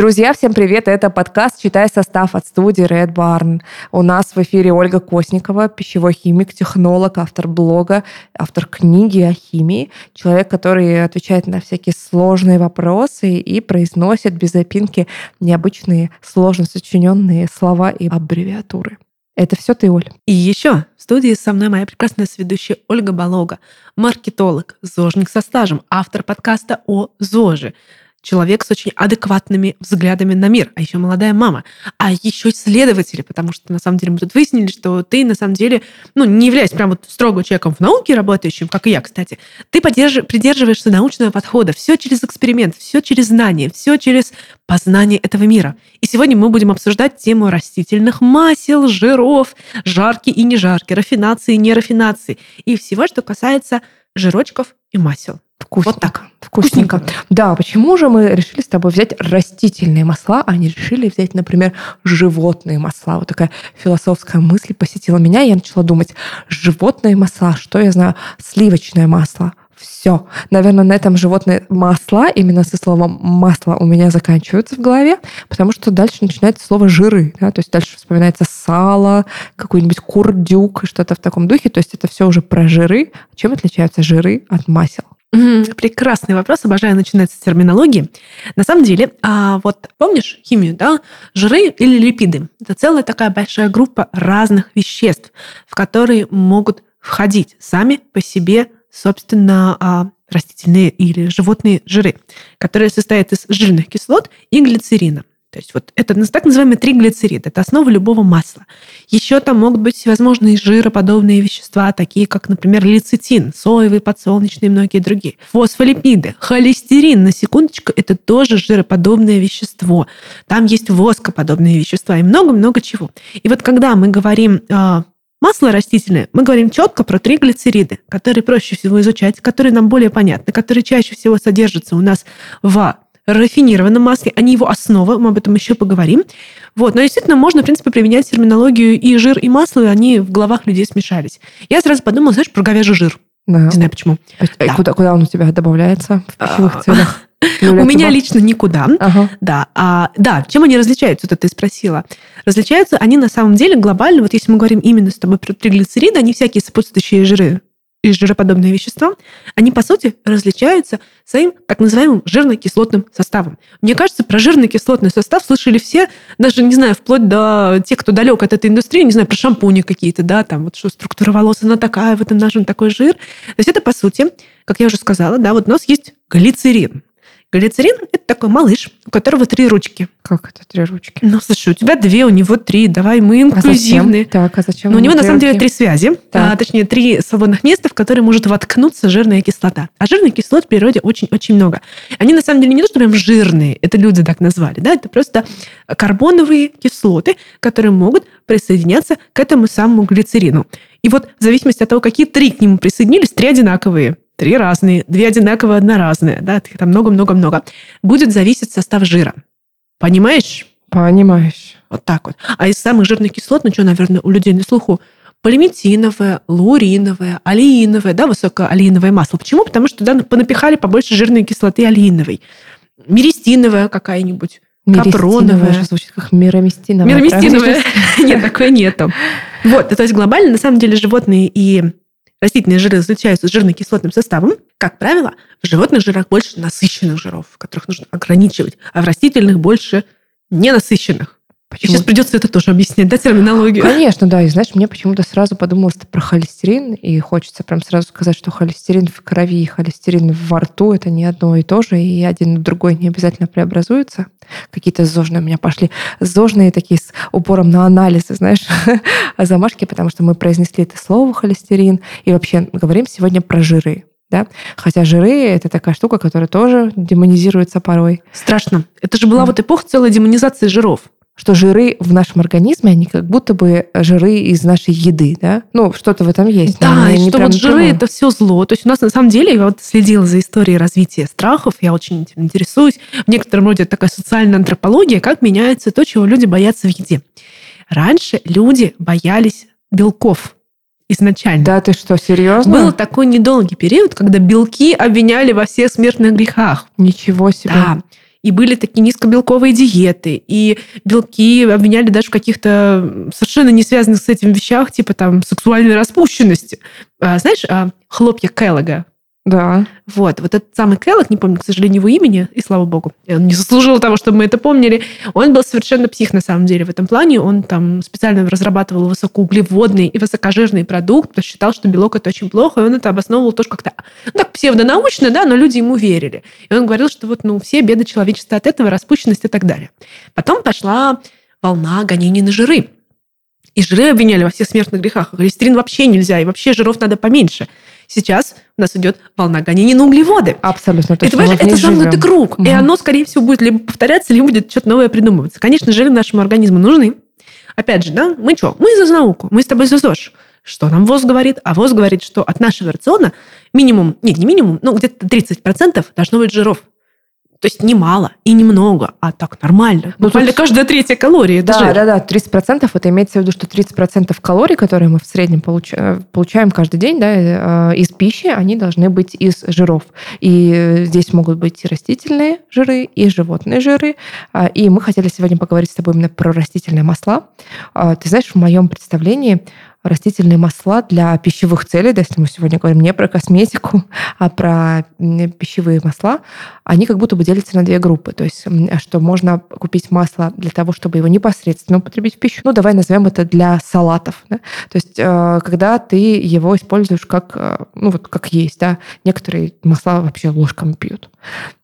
Друзья, всем привет! Это подкаст «Читай состав» от студии Red Barn. У нас в эфире Ольга Косникова, пищевой химик, технолог, автор блога, автор книги о химии, человек, который отвечает на всякие сложные вопросы и произносит без опинки необычные, сложно сочиненные слова и аббревиатуры. Это все ты, Оль. И еще в студии со мной моя прекрасная сведущая Ольга Болога, маркетолог, зожник со стажем, автор подкаста о ЗОЖе, человек с очень адекватными взглядами на мир, а еще молодая мама, а еще исследователи, потому что на самом деле мы тут выяснили, что ты на самом деле, ну, не являясь прям вот строго человеком в науке работающим, как и я, кстати, ты придерживаешься научного подхода, все через эксперимент, все через знание, все через познание этого мира. И сегодня мы будем обсуждать тему растительных масел, жиров, жарки и не жарки, рафинации и нерафинации, и всего, что касается жирочков и масел. Вкусненько. Вот так. Вкусненько. Вкусненько. Да, почему же мы решили с тобой взять растительные масла, а не решили взять, например, животные масла? Вот такая философская мысль посетила меня, и я начала думать, животные масла, что я знаю, сливочное масло, все. Наверное, на этом животные масла, именно со словом масло у меня заканчиваются в голове, потому что дальше начинается слово жиры. Да? То есть дальше вспоминается сало, какой-нибудь курдюк, что-то в таком духе. То есть это все уже про жиры. Чем отличаются жиры от масел? Прекрасный вопрос, обожаю начинать с терминологии. На самом деле, а вот помнишь химию, да? Жиры или липиды – это целая такая большая группа разных веществ, в которые могут входить сами по себе, собственно, а, растительные или животные жиры, которые состоят из жирных кислот и глицерина. То есть вот это так называемый триглицерид, это основа любого масла. Еще там могут быть всевозможные жироподобные вещества, такие как, например, лецитин, соевый, подсолнечный и многие другие. Фосфолипиды, холестерин, на секундочку, это тоже жироподобное вещество. Там есть воскоподобные вещества и много-много чего. И вот когда мы говорим э, Масло растительное, мы говорим четко про триглицериды, которые проще всего изучать, которые нам более понятны, которые чаще всего содержатся у нас в рафинированном масле, они его основа, мы об этом еще поговорим. Вот. Но действительно можно, в принципе, применять терминологию и жир, и масло, и они в головах людей смешались. Я сразу подумала, знаешь, про говяжий жир. Да. Не знаю почему. А да. Куда, куда он у тебя добавляется в пищевых а, целях? У меня лично никуда. Ага. Да. А, да, чем они различаются, вот это ты спросила. Различаются они на самом деле глобально, вот если мы говорим именно с тобой про триглицериды, они всякие сопутствующие жиры, и жироподобные вещества, они, по сути, различаются своим так называемым жирно-кислотным составом. Мне кажется, про жирный кислотный состав слышали все, даже, не знаю, вплоть до тех, кто далек от этой индустрии, не знаю, про шампуни какие-то, да, там вот что структура волос, она такая, в этом нашем такой жир. То есть это, по сути, как я уже сказала, да, вот у нас есть глицерин. Глицерин – это такой малыш, у которого три ручки. Как это три ручки? Ну, слушай, у тебя две, у него три. Давай, мы инклюзивные. А зачем? Так, а зачем? Но у него, на самом деле, три связи. А, точнее, три свободных места, в которые может воткнуться жирная кислота. А жирных кислот в природе очень-очень много. Они, на самом деле, не то, что прям жирные, это люди так назвали, да, это просто карбоновые кислоты, которые могут присоединяться к этому самому глицерину. И вот в зависимости от того, какие три к нему присоединились, три одинаковые три разные, две одинаковые, одна разная, да, там много-много-много, будет зависеть состав жира. Понимаешь? Понимаешь. Вот так вот. А из самых жирных кислот, ну что, наверное, у людей на слуху, полиметиновое, лауриновое, алииновое, да, высокоалииновое масло. Почему? Потому что туда понапихали побольше жирной кислоты алииновой. Миристиновая какая-нибудь. Капроновая. звучит как мироместиновая. Мироместиновая. Нет, такое нету. Вот, то есть глобально, на самом деле, животные и Растительные жиры различаются жирно-кислотным составом. Как правило, в животных жирах больше насыщенных жиров, которых нужно ограничивать, а в растительных больше ненасыщенных. Почему? Сейчас придется это тоже объяснять, да, терминологию? Конечно, да. И знаешь, мне почему-то сразу подумалось про холестерин, и хочется прям сразу сказать, что холестерин в крови и холестерин во рту – это не одно и то же, и один и другой не обязательно преобразуются. Какие-то зожные у меня пошли. Зожные такие с упором на анализы, знаешь, замашки, потому что мы произнесли это слово холестерин, и вообще говорим сегодня про жиры. Да? Хотя жиры — это такая штука, которая тоже демонизируется порой. Страшно. Это же была вот эпоха целой демонизации жиров что жиры в нашем организме, они как будто бы жиры из нашей еды, да? Ну, что-то в этом есть. Да, и что вот жиры – это все зло. То есть у нас на самом деле, я вот следила за историей развития страхов, я очень этим интересуюсь. В некотором роде такая социальная антропология, как меняется то, чего люди боятся в еде. Раньше люди боялись белков, изначально. Да, ты что, серьезно? Был такой недолгий период, когда белки обвиняли во всех смертных грехах. Ничего себе. Да. И были такие низкобелковые диеты, и белки обвиняли даже в каких-то совершенно не связанных с этим вещах, типа там сексуальной распущенности. А, знаешь, а, хлопья Келлога, Да. вот, вот этот самый Келлог, не помню, к сожалению, его имени, и слава богу, он не заслужил того, чтобы мы это помнили. Он был совершенно псих, на самом деле, в этом плане. Он там специально разрабатывал высокоуглеводный и высокожирный продукт, считал, что белок это очень плохо, и он это обосновывал тоже как-то, ну, так псевдонаучно, да, но люди ему верили. И он говорил, что вот, ну, все беды человечества от этого, распущенность и так далее. Потом пошла волна гонений на жиры. И жиры обвиняли во всех смертных грехах. Холестерин вообще нельзя, и вообще жиров надо поменьше. Сейчас у нас идет волна гонений на углеводы. Абсолютно Это, точно. ней это замкнутый круг. И Мгм. оно, скорее всего, будет либо повторяться, либо будет что-то новое придумываться. Конечно, жиры нашему организму нужны. Опять же, да, мы что? Мы за науку, мы с тобой за ЗОЖ. Что нам ВОЗ говорит? А ВОЗ говорит, что от нашего рациона минимум, нет, не минимум, ну где-то 30% должно быть жиров. То есть не мало и немного, а так нормально. Ну, Буквально тут- каждая третья калория Да, жир. да, да, 30% это имеется в виду, что 30% калорий, которые мы в среднем получ- э, получаем каждый день да, э, из пищи, они должны быть из жиров. И э, здесь могут быть и растительные жиры, и животные жиры. А, И мы хотели сегодня поговорить с тобой именно про растительные масла. А, Ты знаешь, в моем представлении растительные масла для пищевых целей, да, если мы сегодня говорим не про косметику, а про пищевые масла, они как будто бы делятся на две группы. То есть, что можно купить масло для того, чтобы его непосредственно употребить в пищу. Ну, давай назовем это для салатов. да. То есть, э, когда ты его используешь как, э, ну, вот как есть, да, некоторые масла вообще ложками пьют.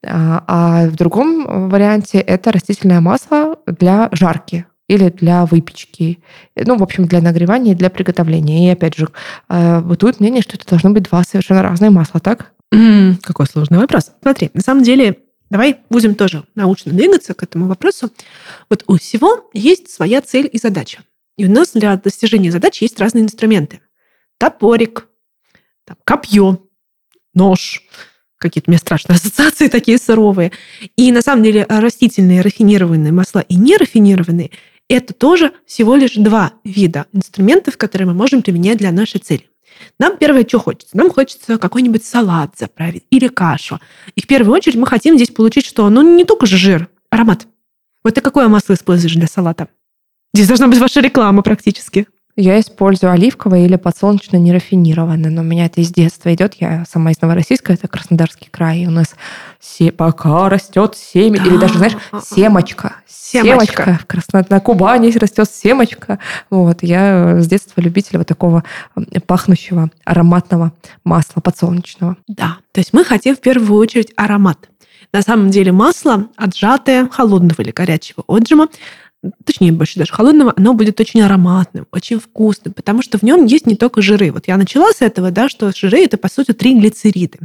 А а в другом варианте это растительное масло для жарки или для выпечки, ну, в общем, для нагревания и для приготовления. И опять же, э, бытует мнение, что это должно быть два совершенно разные масла, так? Какой сложный вопрос. Смотри, на самом деле, давай будем тоже научно двигаться к этому вопросу. Вот у всего есть своя цель и задача. И у нас для достижения задач есть разные инструменты. Топорик, там, копье, нож, какие-то у меня страшные ассоциации такие суровые. И на самом деле растительные рафинированные масла и нерафинированные – это тоже всего лишь два вида инструментов, которые мы можем применять для нашей цели. Нам первое, что хочется? Нам хочется какой-нибудь салат заправить или кашу. И в первую очередь мы хотим здесь получить что? Ну, не только же жир, аромат. Вот ты какое масло используешь для салата? Здесь должна быть ваша реклама практически. Я использую оливковое или подсолнечное нерафинированное, но у меня это из детства идет. Я сама из Новороссийска, это Краснодарский край. И у нас се- пока растет семя, или даже, знаешь, семочка. Семочка. В Красно... На Кубани растет семочка. Вот. Я с детства любитель вот такого пахнущего ароматного масла подсолнечного. Да, то есть мы хотим в первую очередь аромат. На самом деле масло отжатое холодного или горячего отжима, точнее больше даже холодного, оно будет очень ароматным, очень вкусным, потому что в нем есть не только жиры. Вот я начала с этого, да, что жиры это по сути три глицериды.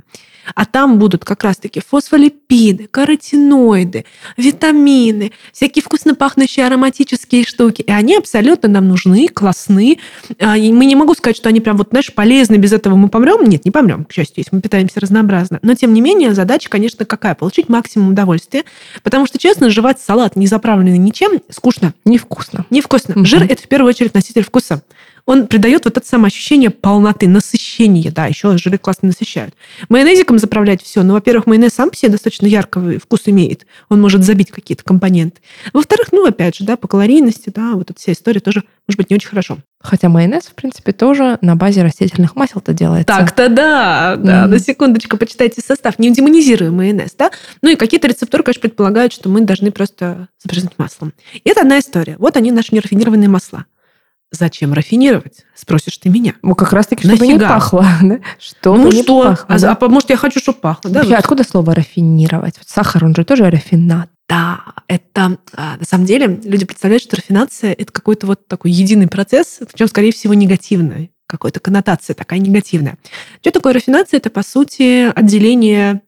А там будут как раз-таки фосфолипиды, каротиноиды, витамины, всякие вкусно пахнущие ароматические штуки. И они абсолютно нам нужны, классны. А, и Мы не могу сказать, что они прям вот, знаешь, полезны, без этого мы помрем. Нет, не помрем, к счастью, если мы питаемся разнообразно. Но, тем не менее, задача, конечно, какая? Получить максимум удовольствия. Потому что, честно, жевать салат, не заправленный ничем, скучно, Невкусно. невкусно. Мгм. Жир – это в первую очередь носитель вкуса. Он придает вот это самое ощущение полноты, насыщения. Да, еще жиры классно насыщают. Майонезиком заправлять все. Ну, во-первых, майонез сам по себе достаточно яркий вкус имеет. Он может забить какие-то компоненты. Во-вторых, ну, опять же, да, по калорийности, да, вот эта вся история тоже может быть не очень хорошо. Хотя майонез, в принципе, тоже на базе растительных масел-то делается. Так-то да, да, Мгм. на секундочку почитайте состав. Не демонизируем майонез, да? Ну и какие-то рецепторы, конечно, предполагают, что мы должны просто забрызнуть маслом. И это одна история. Вот они, наши нерафинированные масла. Зачем рафинировать? Спросишь ты меня. Ну, как раз-таки, чтобы не Нафига? пахло. да? Чтобы ну не что? пахло, а, да. а может, я хочу, чтобы пахло, да? Вообще, Вот. откуда слово рафинировать? Вот сахар, он же тоже рафинат. Да, это а, на самом деле люди представляют, что рафинация это какой-то вот такой единый процесс, причем, скорее всего, негативный. Какая-то коннотация такая негативная. Что такое рафинация? Это, по сути, отделение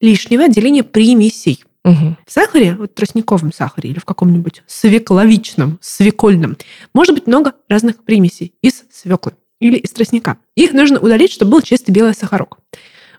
лишнего, отделение примесей. Мгм. В сахаре, вот в тростниковом сахаре или в каком-нибудь свекловичном, свекольном, может быть много разных примесей из свеклы или из тростника. Их нужно удалить, чтобы был чистый белый сахарок.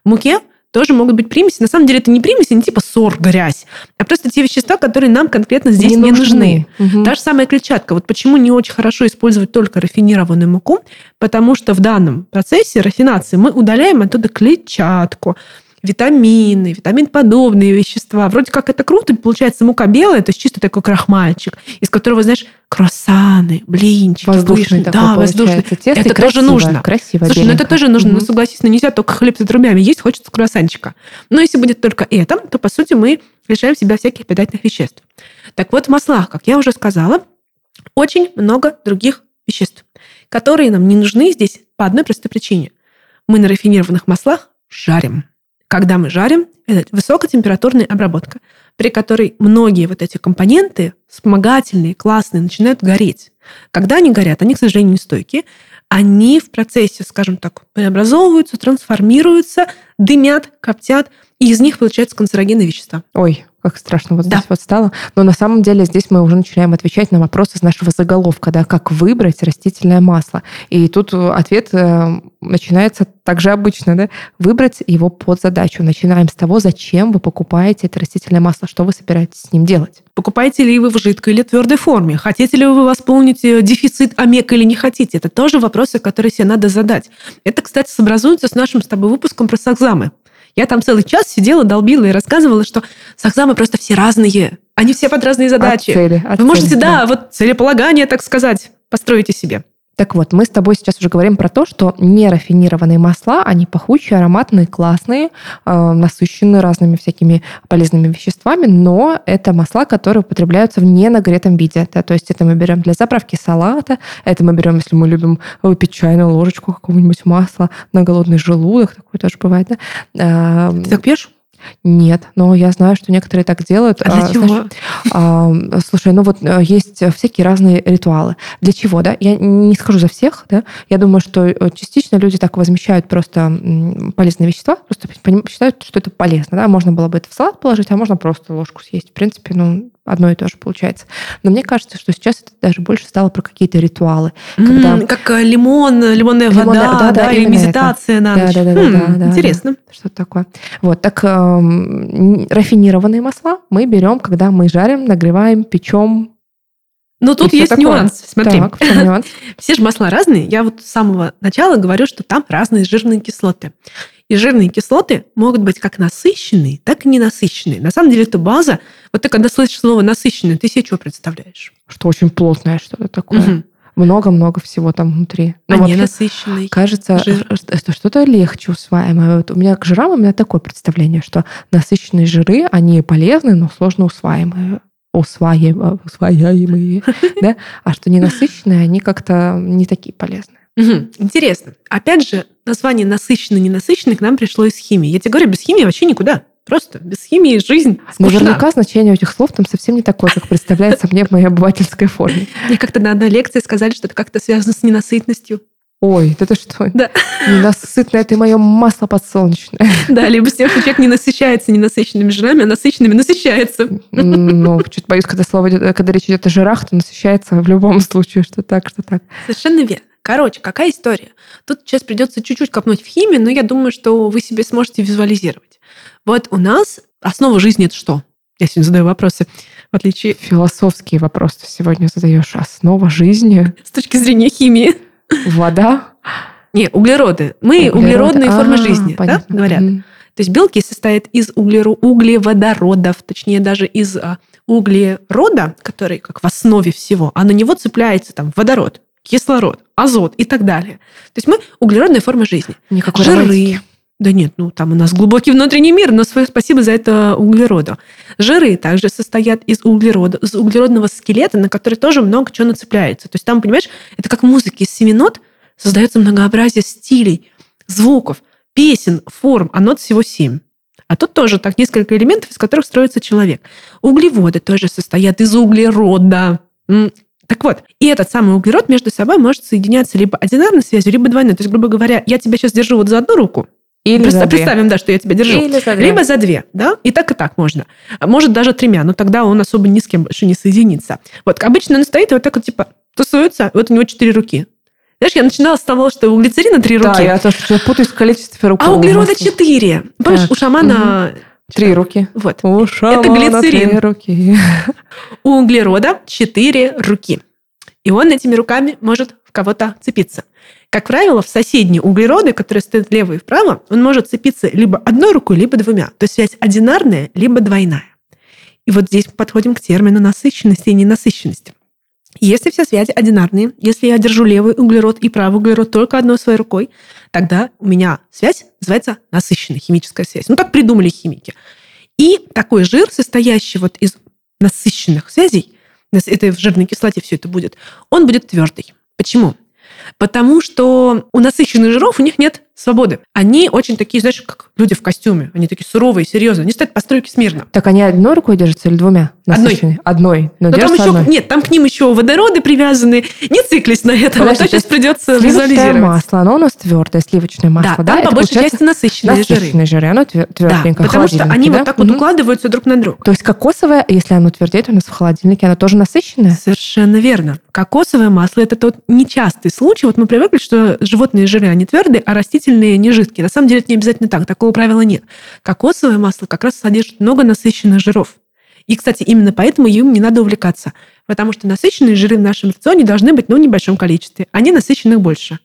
В муке тоже могут быть примеси. На самом деле это не примеси, не типа сор, грязь, а просто те вещества, которые нам конкретно здесь не, нужны. Мгм. Та же самая клетчатка. Вот почему не очень хорошо использовать только рафинированную муку, потому что в данном процессе рафинации мы удаляем оттуда клетчатку. Витамины, витамин-подобные вещества. Вроде как это круто, получается мука белая, то есть чисто такой крахмальчик, из которого, знаешь, круассаны, блинчики, Воздушный такой Да, воздушный. тесто, Это и тоже красиво, нужно. Красиво, Слушай, ну это беленько. тоже нужно, Мгм. ну согласись, ну нельзя только хлеб с отрубями есть, хочется круассанчика. Но если будет только это, то, по сути, мы лишаем себя всяких питательных веществ. Так вот, в маслах, как я уже сказала, очень много других веществ, которые нам не нужны здесь по одной простой причине. Мы на рафинированных маслах жарим. Когда мы жарим, это высокотемпературная обработка, при которой многие вот эти компоненты, вспомогательные, классные, начинают гореть. Когда они горят, они, к сожалению, не стойкие, они в процессе, скажем так, преобразовываются, трансформируются, дымят, коптят, и из них получаются канцерогенные вещества. Ой, как страшно вот Да. здесь вот стало. Но на самом деле здесь мы уже начинаем отвечать на вопросы из нашего заголовка, да, как выбрать растительное масло. И тут э, ответ э, начинается так же обычно, да, выбрать его под задачу. Начинаем с того, зачем вы покупаете это растительное масло, что вы собираетесь с ним делать. Покупаете ли вы в жидкой или твердой форме? Хотите ли вы восполнить э, дефицит омега или не хотите? Это тоже вопросы, которые себе надо задать. Это, кстати, сообразуется с нашим с тобой выпуском про сахзамы. Я там целый час сидела, долбила и рассказывала, что сахзамы просто все разные. Они все под разные задачи. От цели, от Вы можете, цели, да, вот целеполагание, так сказать, построите себе. Так вот, мы с тобой сейчас уже говорим про то, что нерафинированные масла, они пахучие, ароматные, классные, э, насыщенные разными всякими полезными веществами, но это масла, которые употребляются в ненагретом виде. Да, то есть это мы берем для заправки салата, это мы берем, если мы любим выпить чайную ложечку какого-нибудь масла на голодный желудок, такое тоже бывает, да? Э, Ты так пьешь? Нет, но я знаю, что некоторые так делают. А для А, чего? знаешь, а, слушай, ну вот э, есть всякие разные ритуалы. Для чего, да? Я не скажу за всех, да? Я думаю, что э, частично люди так возмещают просто полезные вещества, просто считают, что это полезно, да? Можно было бы это в салат положить, а можно просто ложку съесть. В принципе, ну, одно и то же получается. Но мне кажется, что сейчас это даже больше стало про какие-то ритуалы. Когда- М, Как э, лимон, лимонная Лимонная- вода, да, да, да, или именно это. медитация на ночь. Да-да-да, Хм, да, да, Интересно. Что-то такое. Вот, так эм, рафинированные масла мы берем, когда мы жарим, нагреваем, печем. Но тут есть такое. нюанс. Смотри, Так, нюанс? все же масла разные. Я вот с самого начала говорю, что там разные жирные кислоты. И жирные кислоты могут быть как насыщенные, так и ненасыщенные. На самом деле это база. Вот ты когда слышишь слово насыщенный, ты себе что представляешь? Что очень плотное что-то такое. Мгм. Много-много всего там внутри. А Но вообще, ненасыщенный. кажется, жир. что это что-то легче усваиваемое. Вот у меня к жирам у меня такое представление, что насыщенные жиры, они полезны, но сложно усваиваемые. Усваиваемые, усваиваемые да? А что ненасыщенные, они как-то не такие полезные. Интересно. Опять же, название насыщенный, ненасыщенный к нам пришло из химии. Я тебе говорю, без химии вообще никуда. Просто без химии жизнь скучна. Наверняка значение этих слов там совсем не такое, как представляется мне в моей обывательской форме. Мне как-то на одной лекции сказали, что это как-то связано с ненасытностью. Ой, да ты что? Да. Ненасытное ты мое масло подсолнечное. Да, либо с тем, что человек не насыщается ненасыщенными жирами, а насыщенными насыщается. Ну, чуть боюсь, когда слово идет, когда речь идет о жирах, то насыщается в любом случае, что так, что так. Совершенно верно. Короче, какая история? Тут сейчас придется чуть-чуть копнуть в химию, но я думаю, что вы себе сможете визуализировать. Вот у нас основа жизни это что? Я сегодня задаю вопросы, в отличие Философские вопросы сегодня задаешь. Основа жизни, с точки зрения химии. вода. Не, углероды. Мы углерод. углеродные формы А, жизни, да, понятно. говорят. Мгм. То есть белки состоят из углеро- углеводородов, точнее даже из а, углерода, который как в основе всего, а на него цепляется там водород, кислород, азот и так далее. То есть мы углеродная форма жизни. Никакой Жиры. романтики. Да нет, ну там у нас глубокий внутренний мир, но свое спасибо за это углероду. Жиры также состоят из углерода, из углеродного скелета, на который тоже много чего нацепляется. То есть там, понимаешь, это как музыка из семи нот, создается многообразие стилей, звуков, песен, форм, а нот всего семь. А тут тоже так несколько элементов, из которых строится человек. Углеводы тоже состоят из углерода. Так вот, и этот самый углерод между собой может соединяться либо одинарной связью, либо двойной. То есть, грубо говоря, я тебя сейчас держу вот за одну руку, Или Просто за две. представим, да, что я тебя держу. Или за две. Либо за две, да, и так, и так можно. Может, даже тремя, но тогда он особо ни с кем больше не соединится. Вот, обычно он стоит и вот так вот, типа, тусуется, вот у него четыре руки. Знаешь, я начинала с того, что у глицерина три Да, руки, я тоже путаюсь в количестве рук. а углерода четыре. Помнишь, Так, у шамана... Три руки. Вот. У шамана глицерин. три руки. У углерода четыре руки. И он этими руками может в кого-то цепиться. Как правило, в соседние углероды, которые стоят влево и вправо, он может цепиться либо одной рукой, либо двумя. То есть связь одинарная, либо двойная. И вот здесь мы подходим к термину насыщенности и ненасыщенности. Если все связи одинарные, если я держу левый углерод и правый углерод только одной своей рукой, тогда у меня связь называется насыщенная химическая связь. Ну, так придумали химики. И такой жир, состоящий вот из насыщенных связей, это в жирной кислоте все это будет, он будет твердый. Почему? Потому что у насыщенных жиров у них нет свободы. Они очень такие, знаешь, как люди в костюме. Они такие суровые, серьезные. Они стоят по стройке смирно. Так они одной рукой держатся или двумя? Одной. Одной. Но, Но там еще, одной. нет, там к ним еще водороды привязаны. Не циклись на этом, Подожди, а то сейчас придется визуализировать. масло, оно у нас твердое, сливочное масло. Да, да? там по большей части насыщенные, насыщенные жиры. жиры. Оно тверденько, да, потому что они да? вот так вот укладываются друг на друга. То есть кокосовое, если оно твердеет у нас в холодильнике, оно тоже насыщенное? Совершенно верно. Кокосовое масло – это тот нечастый случай. Вот мы привыкли, что животные жиры, они твердые, а растительные не жидкие. На самом деле это не обязательно так, такого правила нет. Кокосовое масло как раз содержит много насыщенных жиров. И, кстати, именно поэтому им не надо увлекаться. Потому что насыщенные жиры в нашем рационе должны быть ну, в небольшом количестве, а не насыщенных больше.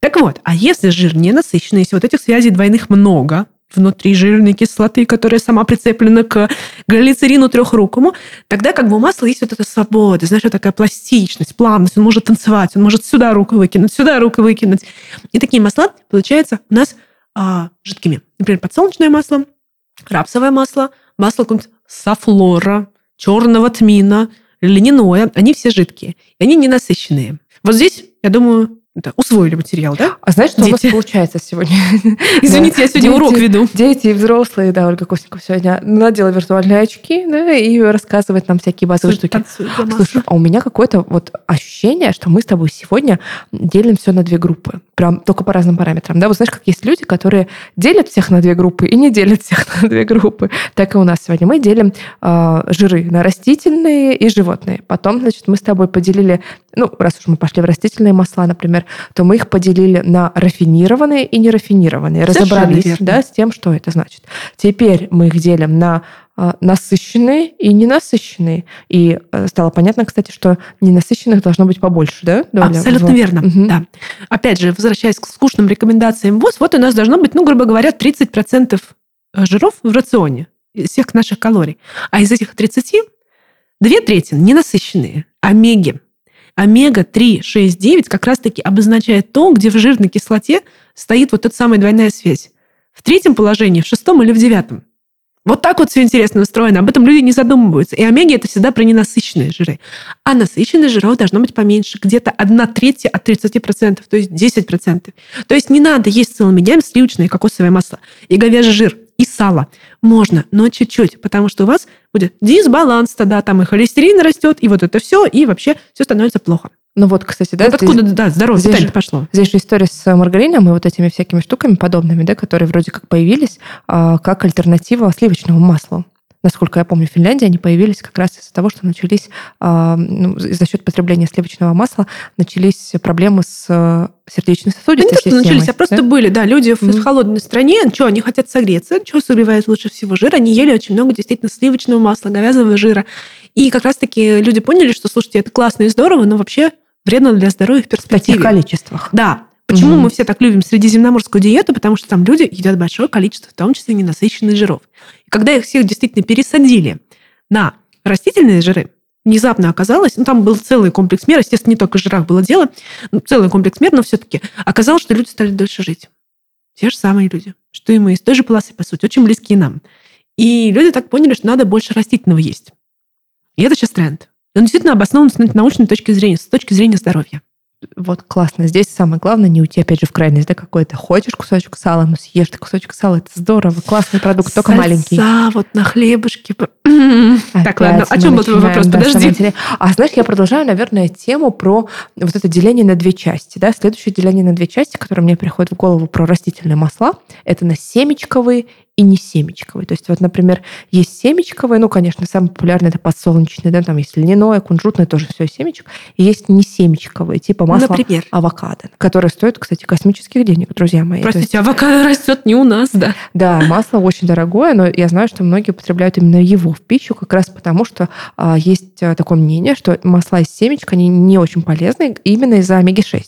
Так вот, а если жир не насыщенный, если вот этих связей двойных много, внутри жирной кислоты, которая сама прицеплена к глицерину трехрукому, тогда как бы у масла есть вот эта свобода, знаешь, вот такая пластичность, плавность. Он может танцевать, он может сюда руку выкинуть, сюда руку выкинуть. И такие масла, получается, у нас а, жидкими. Например, подсолнечное масло, рапсовое масло, масло какого-нибудь сафлора, черного тмина, льняное. Они все жидкие. И они ненасыщенные. Вот здесь, я думаю, да, усвоили материал, да? А знаешь, что дети? у нас получается сегодня? Извините, я сегодня дети, урок веду. Дети и взрослые, да, Ольга Косникова сегодня надела виртуальные очки, да, и рассказывает нам всякие базовые штуки. Слушай, а у меня какое-то вот ощущение, что мы с тобой сегодня делим все на две группы. Прям только по разным параметрам. Да, вот знаешь, как есть люди, которые делят всех на две группы и не делят всех на две группы. Так и у нас сегодня. Мы делим э, жиры на растительные и животные. Потом, значит, мы с тобой поделили, ну, раз уж мы пошли в растительные масла, например, то мы их поделили на рафинированные и нерафинированные. Разобрались да, с тем, что это значит. Теперь мы их делим на а, насыщенные и ненасыщенные. И э, стало понятно, кстати, что ненасыщенных должно быть побольше, да? Доля Абсолютно в... верно, угу. да. Опять же, возвращаясь к скучным рекомендациям ВОЗ, вот у нас должно быть, ну, грубо говоря, 30% э, жиров в рационе из всех наших калорий. А из этих 30 две трети ненасыщенные, омеги, омега-3, 6, 9 как раз-таки обозначает то, где в жирной кислоте стоит вот эта самая двойная связь. В третьем положении, в шестом или в девятом. Вот так вот все интересно устроено. Об этом люди не задумываются. И омеги – это всегда про ненасыщенные жиры. А насыщенных жиров должно быть поменьше. Где-то 1 треть от 30%, то есть 10%. То есть не надо есть целыми днями сливочное и кокосовое масло и говяжий жир и сало. Можно, но чуть-чуть, потому что у вас будет дисбаланс тогда, там и холестерин растет, и вот это все, и вообще все становится плохо. Ну вот, кстати, да. Вот откуда, да, здоровье здесь же, пошло. Здесь же история с маргарином и вот этими всякими штуками подобными, да, которые вроде как появились а, как альтернатива сливочному маслу насколько я помню, в Финляндии они появились как раз из-за того, что начались, э, ну, за счет потребления сливочного масла, начались проблемы с э, сердечно-сосудистой ну, системой. начались, а просто да? были, да, люди в холодной стране, что, они хотят согреться, что согревает лучше всего жир, они ели очень много действительно сливочного масла, говяжьего жира. И как раз-таки люди поняли, что, слушайте, это классно и здорово, но вообще вредно для здоровья в перспективе. В таких количествах. Да, Почему mm-hmm. мы все так любим средиземноморскую диету? Потому что там люди едят большое количество, в том числе ненасыщенных жиров. И когда их всех действительно пересадили на растительные жиры, внезапно оказалось, ну там был целый комплекс мер, естественно, не только в жирах было дело, целый комплекс мер, но все-таки оказалось, что люди стали дольше жить. Те же самые люди, что и мы, из той же полосы, по сути, очень близкие нам. И люди так поняли, что надо больше растительного есть. И это сейчас тренд. Он действительно обоснован с научной точки зрения, с точки зрения здоровья вот классно. Здесь самое главное не уйти опять же в крайность, да, какой-то. Хочешь кусочек сала, ну съешь ты кусочек сала, это здорово, классный продукт, только Сальца маленький. вот на хлебушке. так, ладно, о чем был твой вопрос? Да, Подожди. А знаешь, я продолжаю, наверное, тему про вот это деление на две части. Да? Следующее деление на две части, которое мне приходит в голову про растительные масла, это на семечковые и не семечковый. То есть вот, например, есть семечковый, ну, конечно, самый популярный это подсолнечный, да, там есть льняное, кунжутное, тоже все семечек. И есть не семечковые, типа масло Например? авокадо, которое стоит, кстати, космических денег, друзья мои. То есть- Простите, авокадо растет не у нас, да? да, масло очень дорогое, но я знаю, что многие употребляют именно его в пищу, как раз потому, что а, есть а, такое мнение, что масла из семечек, они не очень полезны именно из-за омеги-6.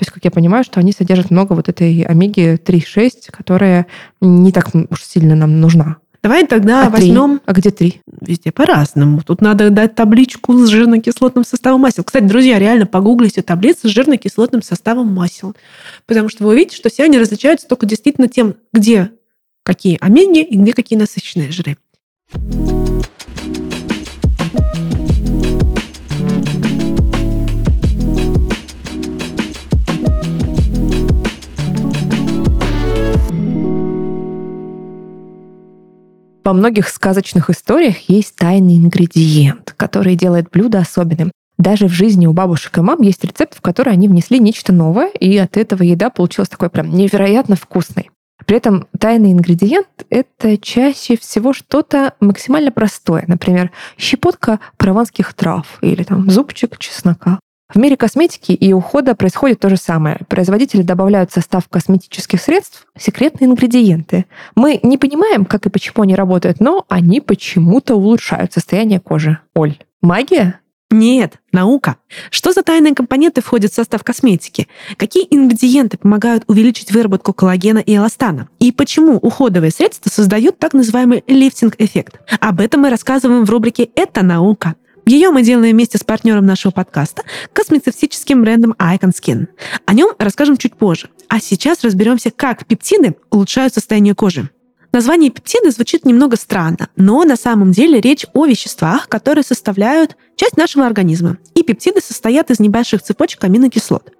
То есть, как я понимаю, что они содержат много вот этой омеги-3-6, которая не так уж сильно нам нужна. Давай тогда а возьмем А где три? везде по-разному. Тут надо дать табличку с жирно-кислотным составом масел. Кстати, друзья, реально погуглите таблицу с жирно-кислотным составом масел. Потому что вы увидите, что все они различаются только действительно тем, где какие омеги и где какие насыщенные жиры. Во многих сказочных историях есть тайный ингредиент, который делает блюдо особенным. Даже в жизни у бабушек и мам есть рецепт, в который они внесли нечто новое, и от этого еда получилась такой прям невероятно вкусной. При этом тайный ингредиент — это чаще всего что-то максимально простое. Например, щепотка прованских трав или там зубчик чеснока. В мире косметики и ухода происходит то же самое. Производители добавляют в состав косметических средств секретные ингредиенты. Мы не понимаем, как и почему они работают, но они почему-то улучшают состояние кожи. Оль, магия? Нет, наука. Что за тайные компоненты входят в состав косметики? Какие ингредиенты помогают увеличить выработку коллагена и эластана? И почему уходовые средства создают так называемый лифтинг-эффект? Об этом мы рассказываем в рубрике «Это наука». Ее мы делаем вместе с партнером нашего подкаста, космецевтическим брендом Icon Skin. О нем расскажем чуть позже. А сейчас разберемся, как пептиды улучшают состояние кожи. Название пептиды звучит немного странно, но на самом деле речь о веществах, которые составляют часть нашего организма. И пептиды состоят из небольших цепочек аминокислот.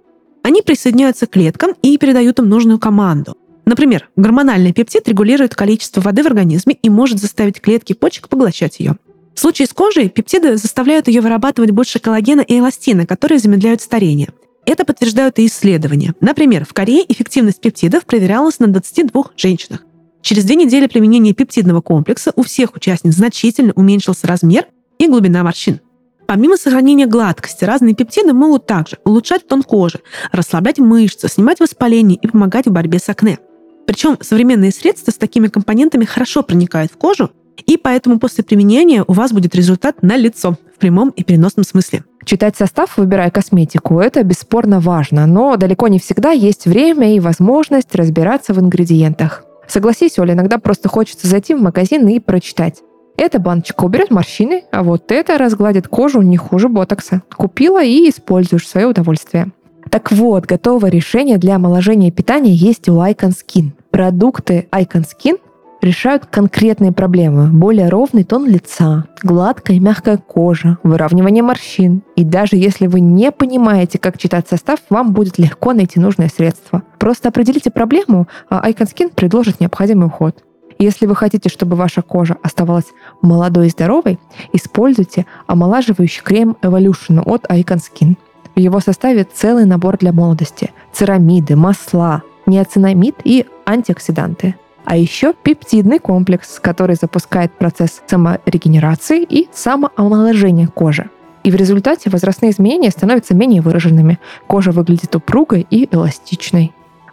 Они присоединяются к клеткам и передают им нужную команду. Например, гормональный пептид регулирует количество воды в организме и может заставить клетки почек поглощать ее. В случае с кожей пептиды заставляют ее вырабатывать больше коллагена и эластина, которые замедляют старение. Это подтверждают и исследования. Например, в Корее эффективность пептидов проверялась на 22 женщинах. Через две недели применения пептидного комплекса у всех участниц значительно уменьшился размер и глубина морщин. Помимо сохранения гладкости, разные пептиды могут также улучшать тон кожи, расслаблять мышцы, снимать воспаление и помогать в борьбе с акне. Причем современные средства с такими компонентами хорошо проникают в кожу, и поэтому после применения у вас будет результат на лицо в прямом и переносном смысле. Читать состав, выбирая косметику, это бесспорно важно, но далеко не всегда есть время и возможность разбираться в ингредиентах. Согласись, Оля, иногда просто хочется зайти в магазин и прочитать. Эта баночка уберет морщины, а вот это разгладит кожу не хуже ботокса. Купила и используешь в свое удовольствие. Так вот, готовое решение для омоложения питания есть у Icon Skin. Продукты Icon Skin решают конкретные проблемы. Более ровный тон лица, гладкая и мягкая кожа, выравнивание морщин. И даже если вы не понимаете, как читать состав, вам будет легко найти нужное средство. Просто определите проблему, а Icon Skin предложит необходимый уход. Если вы хотите, чтобы ваша кожа оставалась молодой и здоровой, используйте омолаживающий крем Evolution от Icon Skin. В его составе целый набор для молодости. Церамиды, масла, неоцинамид и антиоксиданты. А еще пептидный комплекс, который запускает процесс саморегенерации и самоомоложения кожи. И в результате возрастные изменения становятся менее выраженными. Кожа выглядит упругой и эластичной.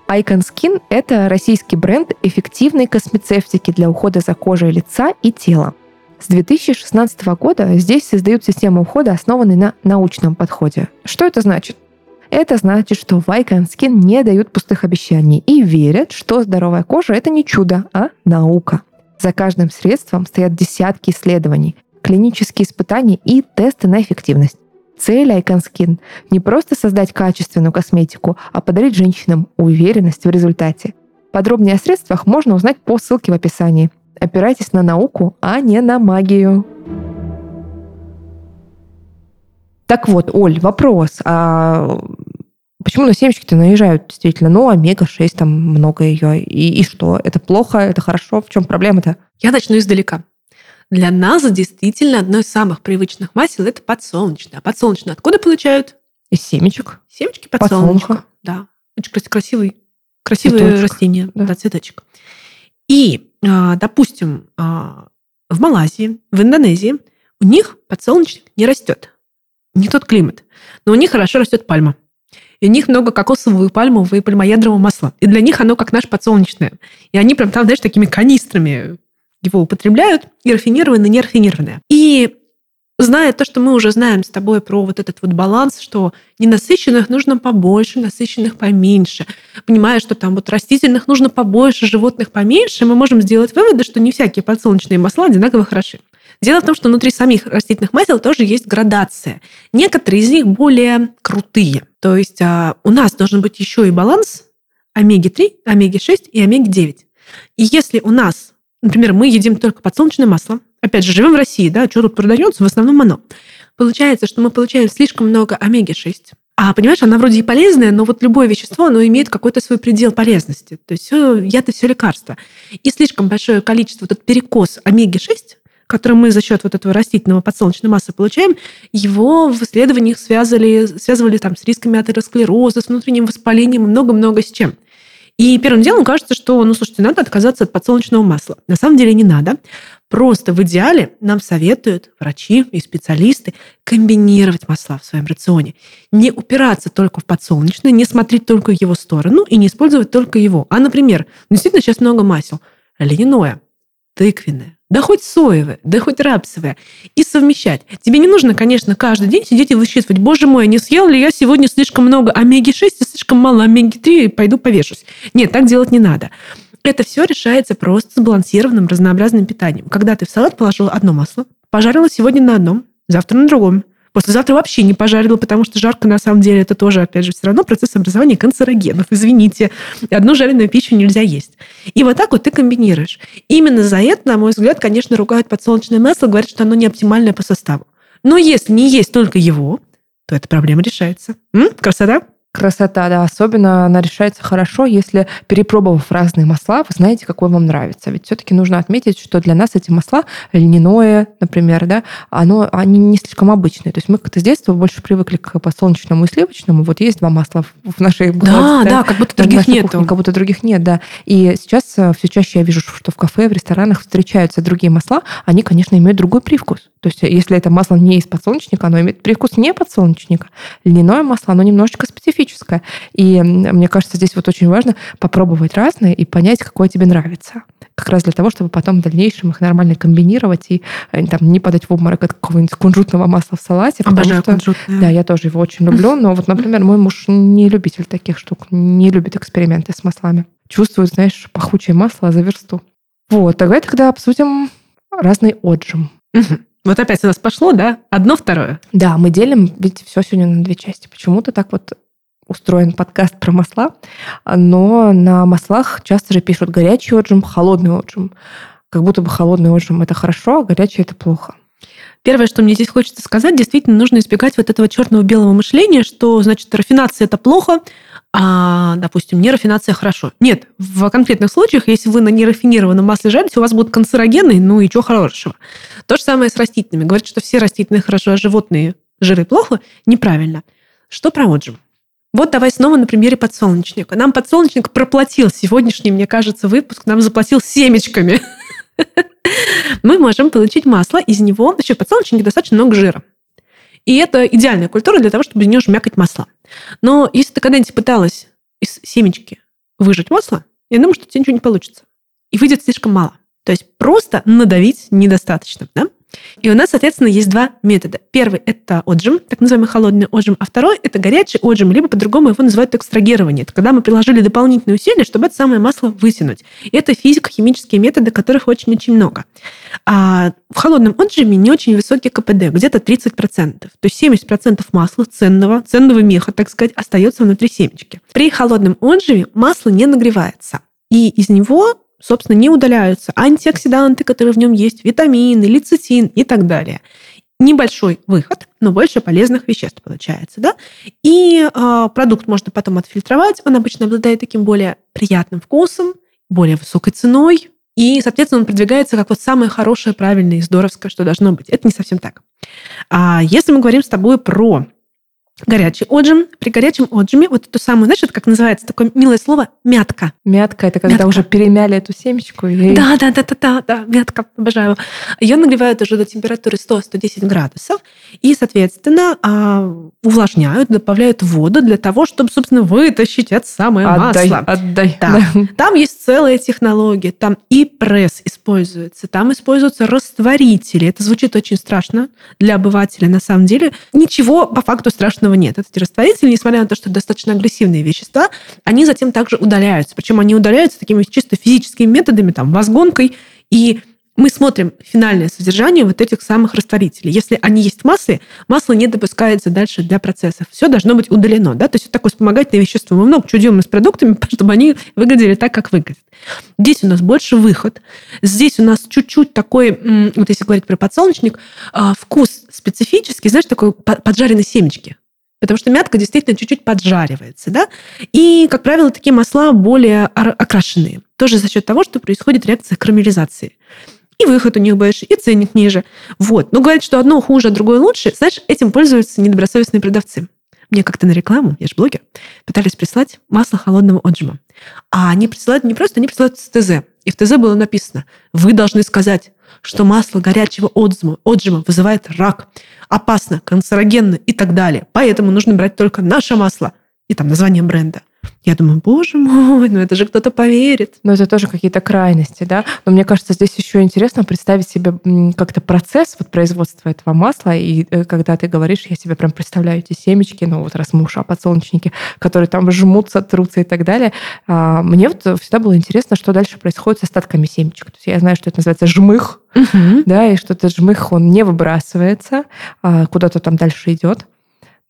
Icon Skin — это российский бренд эффективной космецевтики для ухода за кожей лица и тела. С 2016 года здесь создают систему ухода, основанную на научном подходе. Что это значит? Это значит, что в Icon Skin не дают пустых обещаний и верят, что здоровая кожа — это не чудо, а наука. За каждым средством стоят десятки исследований, клинические испытания и тесты на эффективность. Цель Icon не просто создать качественную косметику, а подарить женщинам уверенность в результате. Подробнее о средствах можно узнать по ссылке в описании. Опирайтесь на науку, а не на магию. Так вот, Оль, вопрос. А почему на семечки-то наезжают действительно? Ну, омега-6, там много ее. И, и что? Это плохо? Это хорошо? В чем проблема-то? Я начну издалека. Для нас действительно одно из самых привычных масел это подсолнечное. А подсолнечное откуда получают? Из семечек. Семечки подсолнечка. Подсолнуха. Да. Очень крас- красивый, красивое Цветочек, растение, да. да. цветочек. И а, допустим, а, в Малайзии, в Индонезии у них подсолнечник не растет. Не тот климат. Но у них хорошо растет пальма. И у них много кокосового и пальмового и пальмоядрового масла. И для них оно как наш подсолнечное. И они прям там, знаешь, такими канистрами его употребляют, и рафинированное, и нерафинированное. И зная то, что мы уже знаем с тобой про вот этот вот баланс, что ненасыщенных нужно побольше, насыщенных поменьше, понимая, что там вот растительных нужно побольше, животных поменьше, мы можем сделать выводы, что не всякие подсолнечные масла одинаково хороши. Дело в том, что внутри самих растительных масел тоже есть градация. Некоторые из них более крутые. То есть а, у нас должен быть еще и баланс омеги-3, омеги-6 и омеги-9. И если у нас, например, мы едим только подсолнечное масло, опять же, живем в России, да, что тут продается, в основном оно. Получается, что мы получаем слишком много омеги-6. А понимаешь, она вроде и полезная, но вот любое вещество, оно имеет какой-то свой предел полезности. То есть все, яд и все лекарство. И слишком большое количество, вот этот перекос омеги-6, который мы за счет вот этого растительного подсолнечной массы получаем, его в исследованиях связывали, связывали там с рисками атеросклероза, с внутренним воспалением и много-много с чем. И первым делом кажется, что, ну, слушайте, надо отказаться от подсолнечного масла. На самом деле не надо. Просто в идеале нам советуют врачи и специалисты комбинировать масла в своем рационе. Не упираться только в подсолнечное, не смотреть только его сторону и не использовать только его. А, например, действительно сейчас много масел. Льняное, тыквенное, да хоть соевое, да хоть рапсовое, и совмещать. Тебе не нужно, конечно, каждый день сидеть и высчитывать, боже мой, не съел ли я сегодня слишком много омеги-6 и слишком мало омеги-3, и пойду повешусь. Нет, так делать не надо. Это все решается просто сбалансированным, разнообразным питанием. Когда ты в салат положил одно масло, пожарила сегодня на одном, завтра на другом, Послезавтра вообще не пожарила, потому что жарко, на самом деле, это тоже, опять же, все равно процесс образования канцерогенов. Извините, одну жареную пищу нельзя есть. И вот так вот ты комбинируешь. Именно за это, на мой взгляд, конечно, ругают подсолнечное масло, говорят, что оно не оптимальное по составу. Но если не есть только его, то эта проблема решается. М? Красота? Красота, да. Особенно она решается хорошо, если, перепробовав разные масла, вы знаете, какой вам нравится. Ведь все-таки нужно отметить, что для нас эти масла, льняное, например, да, оно, они не слишком обычные. То есть мы как-то с детства больше привыкли к подсолнечному и сливочному. Вот есть два масла в нашей Да, да, как будто других нет. Как будто других нет, да. И сейчас э, все чаще я вижу, что в кафе, в ресторанах встречаются другие масла. Они, конечно, имеют другой привкус. То есть если это масло не из подсолнечника, оно имеет привкус не подсолнечника. Льняное масло, оно немножечко специфическое. И мне кажется, здесь вот очень важно попробовать разные и понять, какое тебе нравится. Как раз для того, чтобы потом в дальнейшем их нормально комбинировать и э, там, не падать в обморок от какого-нибудь кунжутного масла в салате. Обожаю что, кунжутное. Да, я тоже его очень люблю. Но вот, например, мой муж не любитель таких штук, не любит эксперименты с маслами. Чувствует, знаешь, пахучее масло за версту. Вот, давай тогда обсудим разный отжим. Угу. Вот опять у нас пошло, да? Одно, второе. Да, мы делим ведь все сегодня на две части. Почему-то так вот устроен подкаст про масла, но на маслах часто же пишут горячий отжим, холодный отжим. Как будто бы холодный отжим – это хорошо, а горячий – это плохо. Первое, что мне здесь хочется сказать, действительно нужно избегать вот этого черного белого мышления, что, значит, рафинация – это плохо, а, допустим, нерафинация хорошо. Нет, в конкретных случаях, если вы на нерафинированном масле жарите, у вас будут канцерогены, ну и чего хорошего. То же самое с растительными. Говорят, что все растительные хорошо, а животные жиры плохо. Неправильно. Что про отжим? Вот давай снова на примере подсолнечника. Нам подсолнечник проплатил сегодняшний, мне кажется, выпуск, нам заплатил семечками. Мы можем получить масло, из него, еще в подсолнечнике достаточно много жира. И это идеальная культура для того, чтобы из нее жмякать масло. Но если ты когда-нибудь пыталась из семечки выжать масло, я думаю, что у тебя ничего не получится. И выйдет слишком мало. То есть просто надавить недостаточно. Да? И у нас, соответственно, есть два метода. Первый – это отжим, так называемый холодный отжим, а второй – это горячий отжим, либо по-другому его называют экстрагирование. Это когда мы приложили дополнительные усилия, чтобы это самое масло вытянуть. И это физико-химические методы, которых очень-очень много. А в холодном отжиме не очень высокий КПД, где-то 30%. То есть 70% масла ценного, ценного меха, так сказать, остается внутри семечки. При холодном отжиме масло не нагревается. И из него собственно, не удаляются антиоксиданты, которые в нем есть, витамины, лецитин и так далее. Небольшой выход, но больше полезных веществ получается, да? И э, продукт можно потом отфильтровать, он обычно обладает таким более приятным вкусом, более высокой ценой, и, соответственно, он продвигается как вот самое хорошее, правильное и здоровское, что должно быть. Это не совсем так. А если мы говорим с тобой про горячий отжим. При горячем отжиме вот эту самую, знаешь, это как называется такое милое слово мятка. Мятка это когда Мятка. уже перемяли эту семечку. и- Да, да, да, да, да, да, мятка, обожаю. Ее нагревают уже до температуры 100-110 градусов и, соответственно, а, увлажняют, добавляют воду для того, чтобы, собственно, вытащить это самое Отдай, масло. отдай. Да. Там есть целая технология. Там и пресс используется, там используются растворители. Это звучит очень страшно для обывателя. На самом деле ничего по факту страшного нет. Эти растворители, несмотря на то, что достаточно агрессивные вещества, они затем также удаляются. Причем они удаляются такими чисто физическими методами, там, возгонкой. И мы смотрим финальное содержание вот этих самых растворителей. Если они есть в масле, масло не допускается дальше для процессов. Все должно быть удалено. Да? То есть это такое вспомогательное вещество. Мы много чего делаем с продуктами, чтобы они выглядели так, как выглядят. Здесь у нас больше выход. Здесь у нас чуть-чуть такой, вот если говорить про подсолнечник, а, вкус специфический, знаешь, такой по- поджаренной семечки. Потому что мятка действительно чуть-чуть поджаривается, да? И, как правило, такие масла более окрашенные. Тоже за счет того, что происходит реакция карамелизации. И выход у них больше, и ценник ниже. Вот. Но говорить, что одно хуже, а другое лучше, знаешь, этим пользуются недобросовестные продавцы. Мне как-то на рекламу, я же блогер, пытались прислать масло холодного отжима. А они присылают не просто, они присылают с ТЗ. И в ТЗ было написано, вы должны сказать, что масло горячего отжима, отжима вызывает рак, опасно, канцерогенно и так далее. Поэтому нужно брать только наше масло. И там название бренда. Я думаю, боже мой, ну это же кто-то поверит. Но это тоже какие-то крайности, да. Но мне кажется, здесь еще интересно представить себе как-то процесс вот производства этого масла. И э, когда ты говоришь, я себе прям представляю эти семечки, ну вот раз мы уж о подсолнечнике, которые там жмутся, трутся и так далее. А, Мне вот всегда было интересно, что дальше происходит с остатками семечек. То есть я знаю, что это называется жмых, да, и что этот жмых, он не выбрасывается, а куда-то там дальше идет.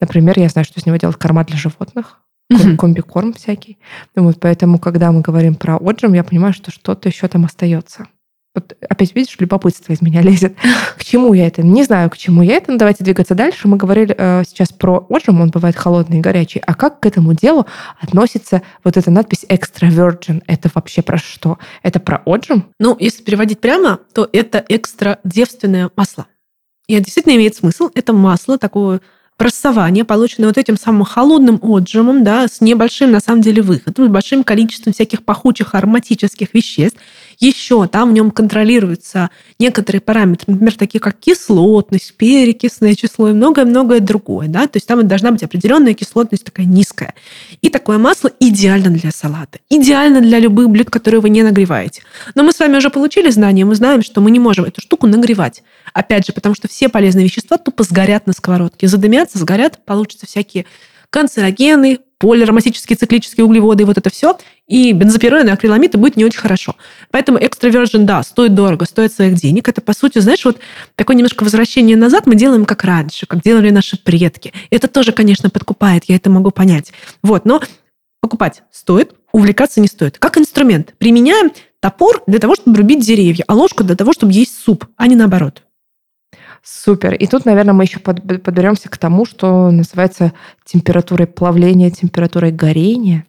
Например, я знаю, что из него делают корма для животных, Мгм. комбикорм всякий. Вот поэтому, когда мы говорим про отжим, я понимаю, что что-то еще там остается. Вот опять видишь, любопытство из меня лезет. К чему я это? Не знаю, к чему я это. Но давайте двигаться дальше. Мы говорили э, сейчас про отжим, он бывает холодный и горячий. А как к этому делу относится вот эта надпись extra virgin? Это вообще про что? Это про отжим? Ну, если переводить прямо, то это экстра девственное масло. И это действительно имеет смысл. Это масло такое просование, полученное вот этим самым холодным отжимом, да, с небольшим, на самом деле, выходом, с большим количеством всяких пахучих ароматических веществ. Еще там в нем контролируются некоторые параметры, например, такие как кислотность, перекисное число и многое-многое другое. Да? То есть там должна быть определенная кислотность такая низкая. И такое масло идеально для салата, идеально для любых блюд, которые вы не нагреваете. Но мы с вами уже получили знания, мы знаем, что мы не можем эту штуку нагревать. Опять же, потому что все полезные вещества тупо сгорят на сковородке. Задымятся, сгорят, получатся всякие канцерогены, полиароматические циклические углеводы вот это все. И бензопирены, акриламид, и будет не очень хорошо. Поэтому экстра virgin, да, стоит дорого, стоит своих денег. Это, по сути, знаешь, вот такое немножко возвращение назад мы делаем как раньше, как делали наши предки. Это тоже, конечно, подкупает, я это могу понять. Вот, но покупать стоит, увлекаться не стоит. Как инструмент. Применяем топор для того, чтобы рубить деревья, а ложку для того, чтобы есть суп, а не наоборот. Супер. И тут, наверное, мы еще под- подберемся к тому, что называется температурой плавления, температурой горения.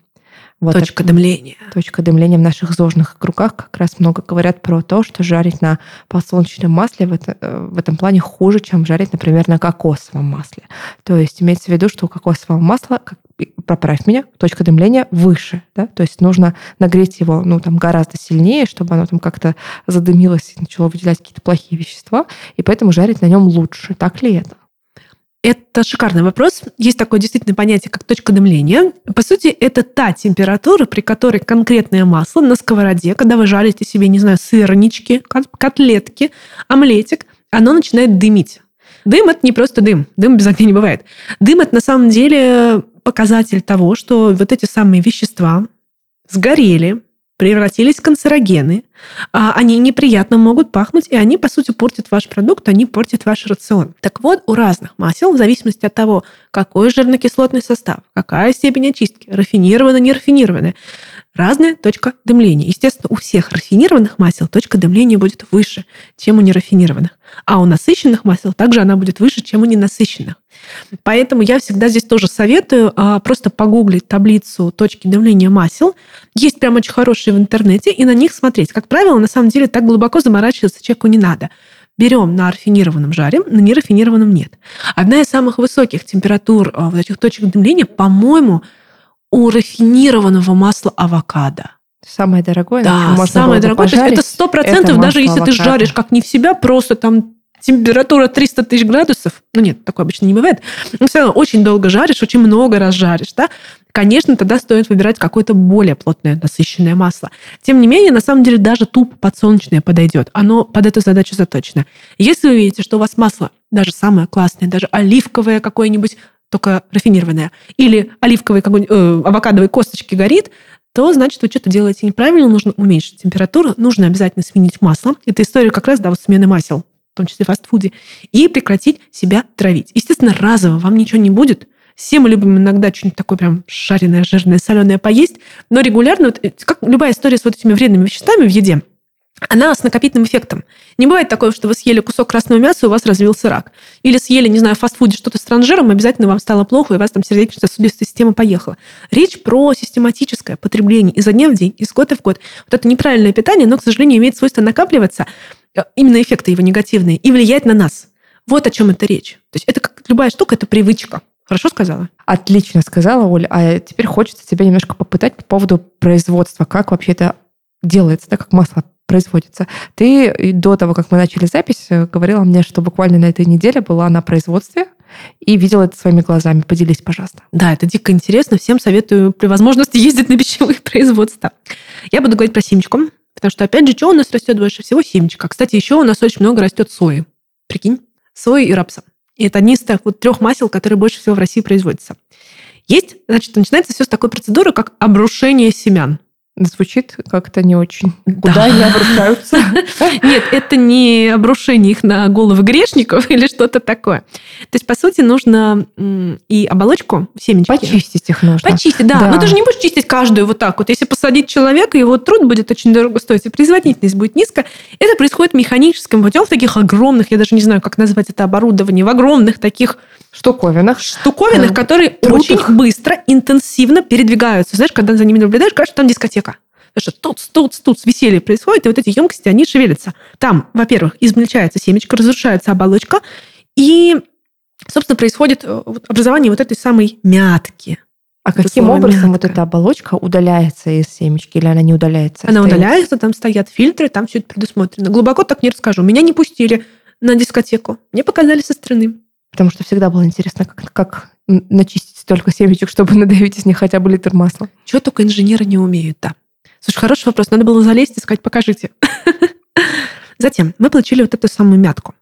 Вот Точка это- дымления. точка дымления в наших зожных кругах как раз много говорят про то, что жарить на подсолнечном масле в, это- э, в этом плане хуже, чем жарить, например, на кокосовом масле. То есть имеется в виду, что у кокосового масла, как- поправь меня, точка дымления выше. Да? То есть нужно нагреть его ну, там, гораздо сильнее, чтобы оно там как-то задымилось и начало выделять какие-то плохие вещества, и поэтому жарить на нем лучше. Так ли это? Это шикарный вопрос. Есть такое действительно понятие, как точка дымления. По сути, это та температура, при которой конкретное масло на сковороде, когда вы жарите себе, не знаю, сырнички, кот- котлетки, омлетик, оно начинает дымить. Дым – это не просто дым. Дым без огня не бывает. Дым – это на самом деле показатель того, что вот эти самые вещества сгорели, превратились в канцерогены, а они неприятно могут пахнуть, и они, по сути, портят ваш продукт, они портят ваш рацион. Так вот, у разных масел, в зависимости от того, какой жирно-кислотный состав, какая степень очистки, рафинированная, нерафинированная, разная точка дымления. Естественно, у всех рафинированных масел точка дымления будет выше, чем у нерафинированных. А у насыщенных масел также она будет выше, чем у ненасыщенных. Поэтому я всегда здесь тоже советую а, просто погуглить таблицу точки дымления масел. Есть прям очень хорошие в интернете, и на них смотреть. Как правило, на самом деле так глубоко заморачиваться человеку не надо. берем на рафинированном жаре, на нерафинированном нет. Одна из самых высоких температур а, вот этих точек дымления, по-моему, у рафинированного масла авокадо. Самое дорогое, да, самое дорогое. То есть это сто процентов, даже если авокадо. ты жаришь как не в себя, просто там температура 300 тысяч градусов, ну нет, такое обычно не бывает, но все равно очень долго жаришь, очень много раз жаришь, да, конечно, тогда стоит выбирать какое-то более плотное, насыщенное масло. Тем не менее, на самом деле, даже тупо подсолнечное подойдет. Оно под эту задачу заточено. Если вы видите, что у вас масло, даже самое классное, даже оливковое какое-нибудь, только рафинированное, или оливковые какой-нибудь, э, авокадовые косточки горит, то значит, вы что-то делаете неправильно, нужно уменьшить температуру, нужно обязательно сменить масло. Это история как раз, да, вот смены масел том числе в фастфуде, и прекратить себя травить. Естественно, разово вам ничего не будет. Все мы любим иногда что-нибудь такое прям жареное, жирное, соленое поесть, но регулярно, вот, э, как любая история с вот этими вредными веществами в еде, она с накопительным эффектом. Не бывает такого, что вы съели кусок красного мяса, и у вас развился рак. Или съели, не знаю, фастфуде что-то с транжиром, обязательно вам стало плохо, и у вас там сердечно-сосудистая система поехала. Речь про систематическое потребление изо дня в день, из года в год. Вот это неправильное питание, но, к сожалению, имеет свойство накапливаться, э, именно эффекты его негативные, и влиять на нас. Вот о чем это речь. То есть это как любая штука, это привычка. Хорошо сказала? Отлично сказала, Оля. А теперь хочется тебя немножко попытать по поводу производства. Как вообще это делается, да, как масло производится. Ты до того, как мы начали запись, э, говорила мне, что буквально на этой неделе была на производстве и видела это своими глазами. Поделись, пожалуйста. Да, это дико интересно. Всем советую при возможности ездить на пищевые производства. Я буду говорить про семечку, потому что, опять же, что у нас растет больше всего? Семечка. Кстати, еще у нас очень много растет сои. Прикинь? Сои и рапса. И это одни из тех вот трех масел, которые больше всего в России производятся. Есть, значит, начинается все с такой процедуры, как обрушение семян. Звучит как-то не очень. Куда да. они обрушаются? Нет, это не обрушение их на головы грешников или что-то такое. То есть, по сути, нужно и оболочку семечки... Почистить их нужно. Почистить, да. да. Но ты же не будешь чистить каждую вот так вот. Если посадить человека, его труд будет очень дорого стоить, и производительность будет низко. Это происходит механическим путем в таких огромных, я даже не знаю, как назвать это оборудование, в огромных таких штуковинах. Штуковинах, которые Трутых. очень быстро, интенсивно передвигаются. Знаешь, когда за ними наблюдаешь, кажется, там дискотека. Потому что тут, тут, тут веселье происходит, и вот эти емкости, они шевелятся. Там, во-первых, измельчается семечко, разрушается оболочка, и, собственно, происходит э, образование вот этой самой мятки. А каким образом мягко. вот эта оболочка удаляется из семечки или она не удаляется? Она остается? удаляется, там стоят фильтры, там все это предусмотрено. Глубоко так не расскажу. Меня не пустили на дискотеку. Мне показали со стороны. Потому что всегда было интересно, как, как начистить столько семечек, чтобы надавить из них хотя бы литр масла. Чего только инженеры не умеют, да. Слушай, хороший вопрос. Надо было залезть и сказать, покажите. Затем мы получили вот эту самую мятку.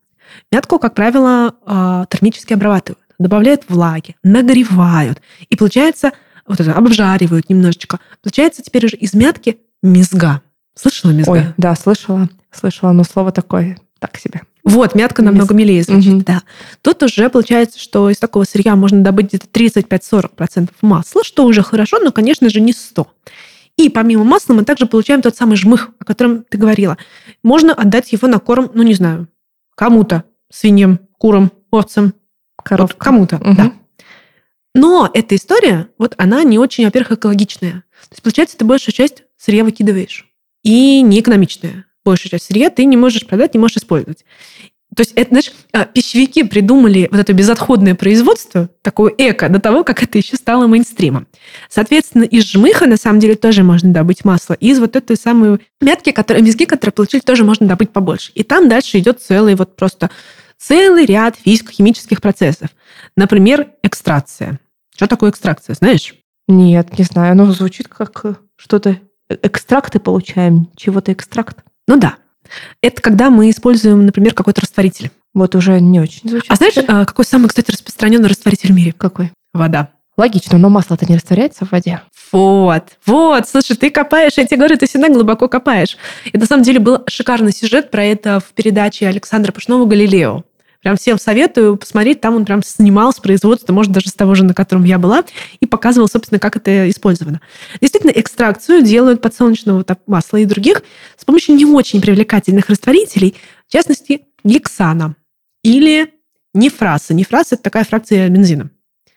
Мятку, как правило, а, термически обрабатывают, добавляют влаги, нагревают. И получается, вот это, обжаривают немножечко. Получается теперь уже из мятки мезга. Слышала мезга? Ой, да, слышала. Слышала, но слово такое так себе. Вот, мятка намного милее звучит, угу. да. Тут уже получается, что из такого сырья можно добыть где-то 35-40% масла, что уже хорошо, но, конечно же, не 100. И помимо масла мы также получаем тот самый жмых, о котором ты говорила. Можно отдать его на корм, ну, не знаю, кому-то, свиньям, курам, овцам, вот кому-то, угу. да. Но эта история, вот она не очень, во-первых, экологичная. То есть, получается, ты большую часть сырья выкидываешь. И неэкономичная большая часть сырья ты не можешь продать, не можешь использовать. То есть, это, знаешь, а, пищевики придумали вот это безотходное производство, такое эко, до того, как это еще стало мейнстримом. Соответственно, из жмыха, на самом деле, тоже можно добыть масло. Из вот этой самой мятки, которые, мезги, которые получили, тоже можно добыть побольше. И там дальше идет целый вот просто целый ряд физико-химических процессов. Например, экстракция. Что такое экстракция, знаешь? Нет, не знаю. Оно звучит как что-то... Э, экстракты получаем, чего-то экстракт. Ну да. Это когда мы используем, например, какой-то растворитель. Вот уже не очень звучит. А знаешь, а, какой самый, кстати, распространенный растворитель в мире? Какой? Вода. Логично, но масло-то не растворяется в воде. Вот, вот, слушай, ты копаешь, я тебе говорю, ты всегда глубоко копаешь. И на самом деле был шикарный сюжет про это в передаче Александра Пушнова «Галилео». Прям всем советую посмотреть. Там он прям снимал с производства, может, даже с того же, на котором я была, и показывал, собственно, как это использовано. Действительно, экстракцию делают подсолнечного масла и других с помощью не очень привлекательных растворителей, в частности, гексана или нефраса. Нефраз – это такая фракция бензина.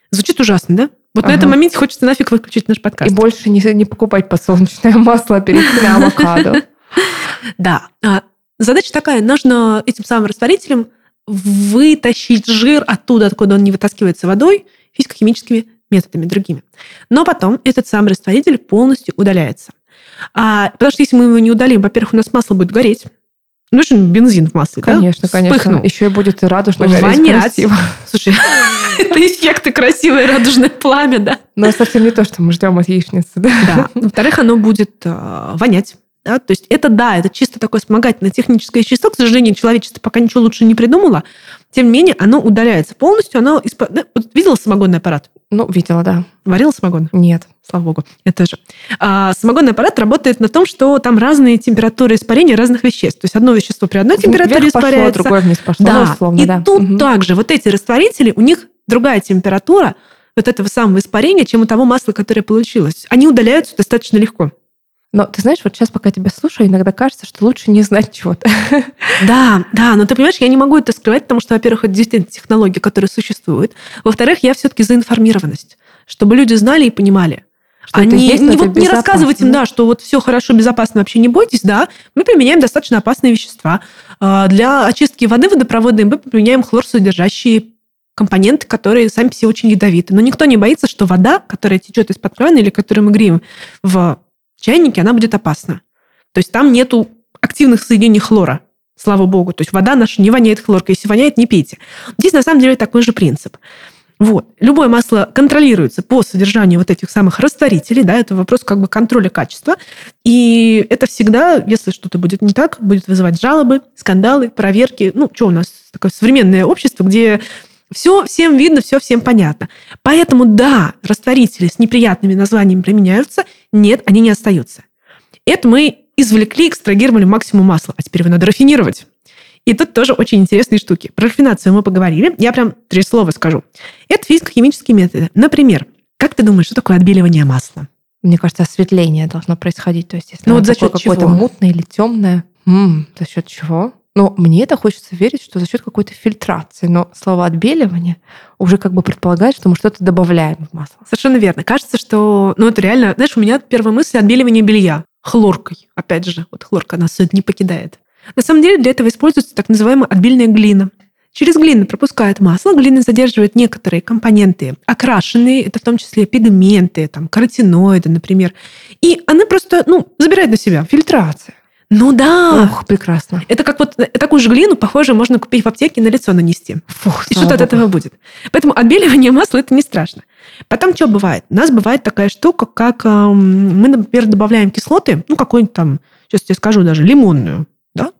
Звучит ужасно, да? Вот ага. на этом моменте хочется нафиг выключить наш подкаст. И больше не, не покупать подсолнечное масло перед авокадо. Да. А Задача такая, нужно этим самым растворителем вытащить жир оттуда, откуда он не вытаскивается водой, физико-химическими методами другими. Но потом этот самый растворитель полностью удаляется. А, потому что если мы его не удалим, во-первых, у нас масло будет гореть, Нужен бензин в масле, конечно, да? Конечно, конечно. Еще и будет радужно Вонять. красиво. Слушай, это эффекты красивое радужное пламя, да? Но совсем не то, что мы ждем от яичницы, да? Да. Во-вторых, оно будет э, вонять. Да? То есть это, да, это чисто такое вспомогательное техническое вещество. К сожалению, человечество пока ничего лучше не придумало. Тем не менее, оно удаляется полностью. Оно исп... вот видела самогонный аппарат? Ну, видела, да. Варила самогон? Нет. Слава богу, я тоже. А, самогонный аппарат работает на том, что там разные температуры испарения разных веществ. То есть одно вещество при одной температуре Вверх испаряется. Пошло, другое вниз пошло. Да. Ну, условно, и да. тут угу. также вот эти растворители, у них другая температура вот этого самого испарения, чем у того масла, которое получилось. Они удаляются достаточно легко. Но ты знаешь, вот сейчас, пока тебя слушаю, иногда кажется, что лучше не знать чего-то. Да, да, но ты понимаешь, я не могу это скрывать, потому что, во-первых, это действительно технологии, которые существуют. Во-вторых, я все-таки за информированность, чтобы люди знали и понимали. Что Они, есть, не, вот, не рассказывать им, да, что вот все хорошо, безопасно, вообще не бойтесь, да. Мы применяем достаточно опасные вещества. А, для очистки воды водопроводной мы применяем хлорсодержащие компоненты, которые сами все очень ядовиты. Но никто не боится, что вода, которая течет из-под крана или которую мы греем в чайнике, она будет опасна. То есть там нету активных соединений хлора, слава богу. То есть вода наша не воняет хлоркой. Если воняет, не пейте. Здесь на самом деле такой же принцип. Вот. Любое масло контролируется по содержанию вот этих самых растворителей, да, это вопрос как бы контроля качества. И это всегда, если что-то будет не так, будет вызывать жалобы, скандалы, проверки. Ну, что у нас такое современное общество, где все всем видно, все всем понятно. Поэтому да, растворители с неприятными названиями применяются, нет, они не остаются. Это мы извлекли, экстрагировали максимум масла, а теперь его надо рафинировать. И тут тоже очень интересные штуки. Про рафинацию мы поговорили. Я прям три слова скажу. Это физико-химические методы. Например, как ты думаешь, что такое отбеливание масла? Мне кажется, осветление должно происходить. То есть, если ну, вот за счет какое-то мутное или темное, м-м, за счет чего? Но мне это хочется верить, что за счет какой-то фильтрации. Но слово отбеливание уже как бы предполагает, что мы что-то добавляем в масло. Совершенно верно. Кажется, что... Ну, это реально... Знаешь, у меня первая мысль отбеливание белья. Хлоркой. Опять же, вот хлорка нас не покидает. На самом деле для этого используется так называемая отбельная глина. Через глину пропускает масло, глина задерживает некоторые компоненты, окрашенные, это в том числе пигменты, там, каротиноиды, например. И она просто ну, забирает на себя фильтрация. Ну да. Ох, прекрасно. Это как вот такую же глину, похоже, можно купить в аптеке и на лицо нанести. Фух, и что-то от этого будет. Поэтому отбеливание масла это не страшно. Потом что бывает? У нас бывает такая штука, как эм, мы, например, добавляем кислоты, ну, какой-нибудь там, сейчас тебе скажу даже, лимонную, да,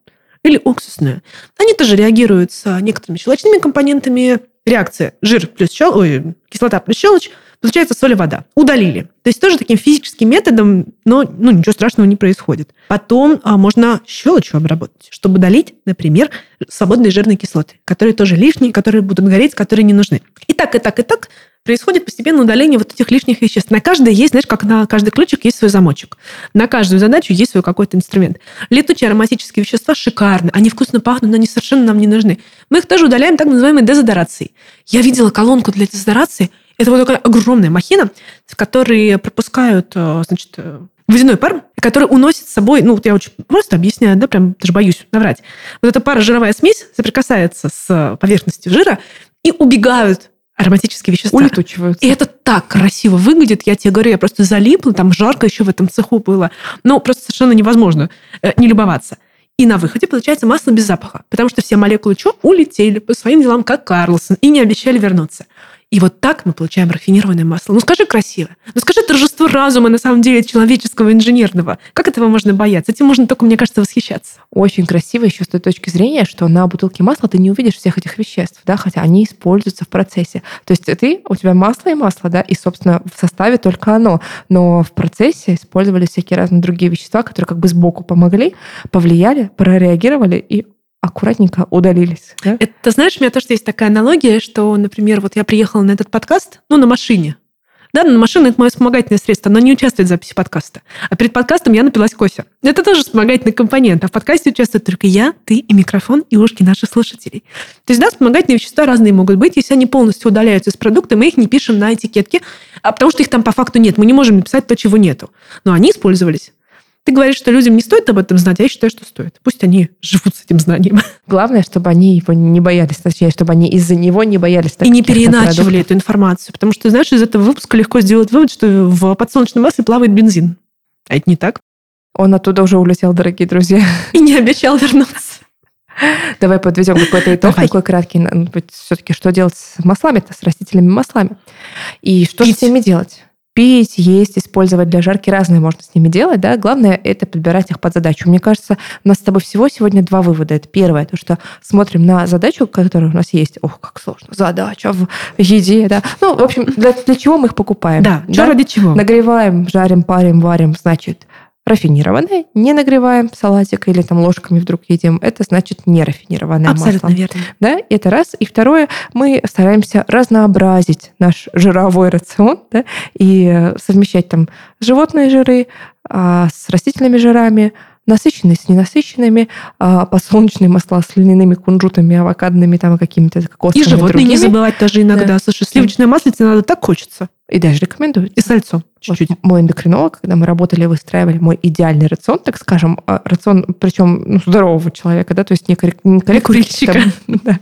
или уксусную. Они тоже реагируют с некоторыми щелочными компонентами. Реакция жир плюс щелочь, ой, кислота плюс щелочь Получается соль и вода. Удалили. То есть тоже таким физическим методом, но ну, ничего страшного не происходит. Потом а, можно щелочью обработать, чтобы удалить, например, свободные жирные кислоты, которые тоже лишние, которые будут гореть, которые не нужны. И так, и так, и так происходит постепенное удаление вот этих лишних веществ. На каждое есть, знаешь, как на каждый ключик есть свой замочек. На каждую задачу есть свой какой-то инструмент. Летучие ароматические вещества шикарны, они вкусно пахнут, но они совершенно нам не нужны. Мы их тоже удаляем так называемой дезодорацией. Я видела колонку для дезодорации – это вот такая огромная махина, в которой пропускают, э, значит, э, водяной пар, который уносит с собой, ну, вот я очень просто объясняю, да, прям даже боюсь наврать. Вот эта парожировая смесь соприкасается с поверхностью жира и убегают ароматические вещества. Улетучиваются. И это так красиво выглядит. Я тебе говорю, я просто залипла, там жарко еще в этом цеху было. Но просто совершенно невозможно э, не любоваться. И на выходе получается масло без запаха, потому что все молекулы что? Улетели по своим делам, как Карлсон, и не обещали вернуться. И вот так мы получаем рафинированное масло. Ну скажи красиво. Ну скажи торжество разума на самом деле человеческого инженерного. Как этого можно бояться? Этим можно только, мне кажется, восхищаться. Очень красиво еще с той точки зрения, что на бутылке масла ты не увидишь всех этих веществ, да, хотя они используются в процессе. То есть ты, у тебя масло и масло, да, и, собственно, в составе только оно. Но в процессе использовали всякие разные другие вещества, которые как бы сбоку помогли, повлияли, прореагировали и аккуратненько удалились. Да? Это, знаешь, у меня тоже есть такая аналогия, что, например, вот я приехала на этот подкаст, ну, на машине. Да, на машина это мое вспомогательное средство, оно не участвует в записи подкаста. А перед подкастом я напилась кофе. Это тоже вспомогательный компонент. А в подкасте участвуют только я, ты и микрофон, и ушки наших слушателей. То есть, да, вспомогательные вещества разные могут быть. Если они полностью удаляются из продукта, мы их не пишем на этикетке, а потому что их там по факту нет. Мы не можем написать то, чего нету. Но они использовались. Ты говоришь, что людям не стоит об этом знать, а я считаю, что стоит. Пусть они живут с этим знанием. Главное, чтобы они его не боялись, точнее, чтобы они из-за него не боялись. И не переиначивали эту информацию. Потому что, знаешь, из этого выпуска легко сделать вывод, что в подсолнечном масле плавает бензин. А это не так. Он оттуда уже улетел, дорогие друзья. И не обещал вернуться. Давай подведем какой-то итог Давай. такой краткий. Все-таки что делать с маслами-то, с растительными маслами? И что Пить. с ними делать? Пить, есть, использовать для жарки, разные можно с ними делать, да, главное это подбирать их под задачу. Мне кажется, у нас с тобой всего сегодня два вывода. Это первое, то, что смотрим на задачу, которая у нас есть. Ох, как сложно. Задача в еде, да. Ну, в общем, для, для чего мы их покупаем? Да, да? что ради чего? Нагреваем, жарим, парим, варим, значит, рафинированное, не нагреваем салатик или там ложками вдруг едим, это значит не рафинированное Абсолютно масло. верно. Да, это раз. И второе, мы стараемся разнообразить наш жировой рацион да, и совмещать там животные жиры а, с растительными жирами, насыщенные с ненасыщенными, а, подсолнечные масла с льняными кунжутами, авокадными там какими-то кокосовыми И животные другими. не забывать тоже иногда. Да. Слушай, сливочное маслице надо так хочется. И даже рекомендуют. И сальцо чуть-чуть. Вот мой эндокринолог, когда мы работали, выстраивали мой идеальный рацион, так скажем, а, рацион, причем ну, здорового человека, да, то есть не, коррек... не коррекция, да,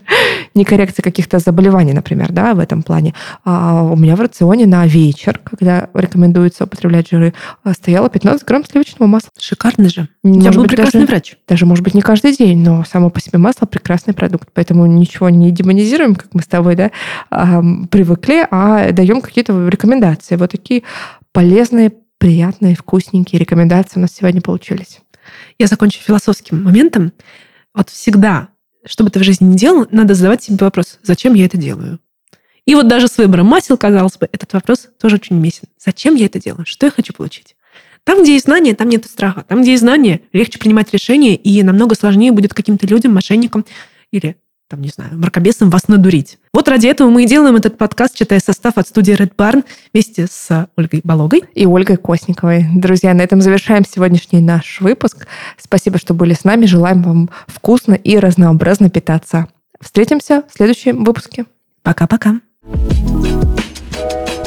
не коррекция каких-то заболеваний, например, да, в этом плане. А у меня в рационе на вечер, когда рекомендуется употреблять жиры, а, стояло 15 грамм сливочного масла. Шикарно же. Тебя был прекрасный даже, врач. Даже, может быть, не каждый день, но само по себе масло прекрасный продукт, поэтому ничего не демонизируем, как мы с тобой, да, привыкли, а даем какие-то рекомендации. Вот такие полезные, приятные, вкусненькие рекомендации у нас сегодня получились. Я закончу философским моментом. Вот всегда, что бы ты в жизни не делал, надо задавать себе вопрос, зачем я это делаю? И вот даже с выбором масел, казалось бы, этот вопрос тоже очень уместен. Зачем я это делаю? Что я хочу получить? Там, где есть знания, там нет страха. Там, где есть знания, легче принимать решения, и намного сложнее будет каким-то людям, мошенникам или там, не знаю, мракобесом вас надурить. Вот ради этого мы и делаем этот подкаст, читая состав от студии Red Barn вместе с Ольгой Бологой и Ольгой Косниковой. Друзья, на этом завершаем сегодняшний наш выпуск. Спасибо, что были с нами. Желаем вам вкусно и разнообразно питаться. Встретимся в следующем выпуске. Пока-пока. thank you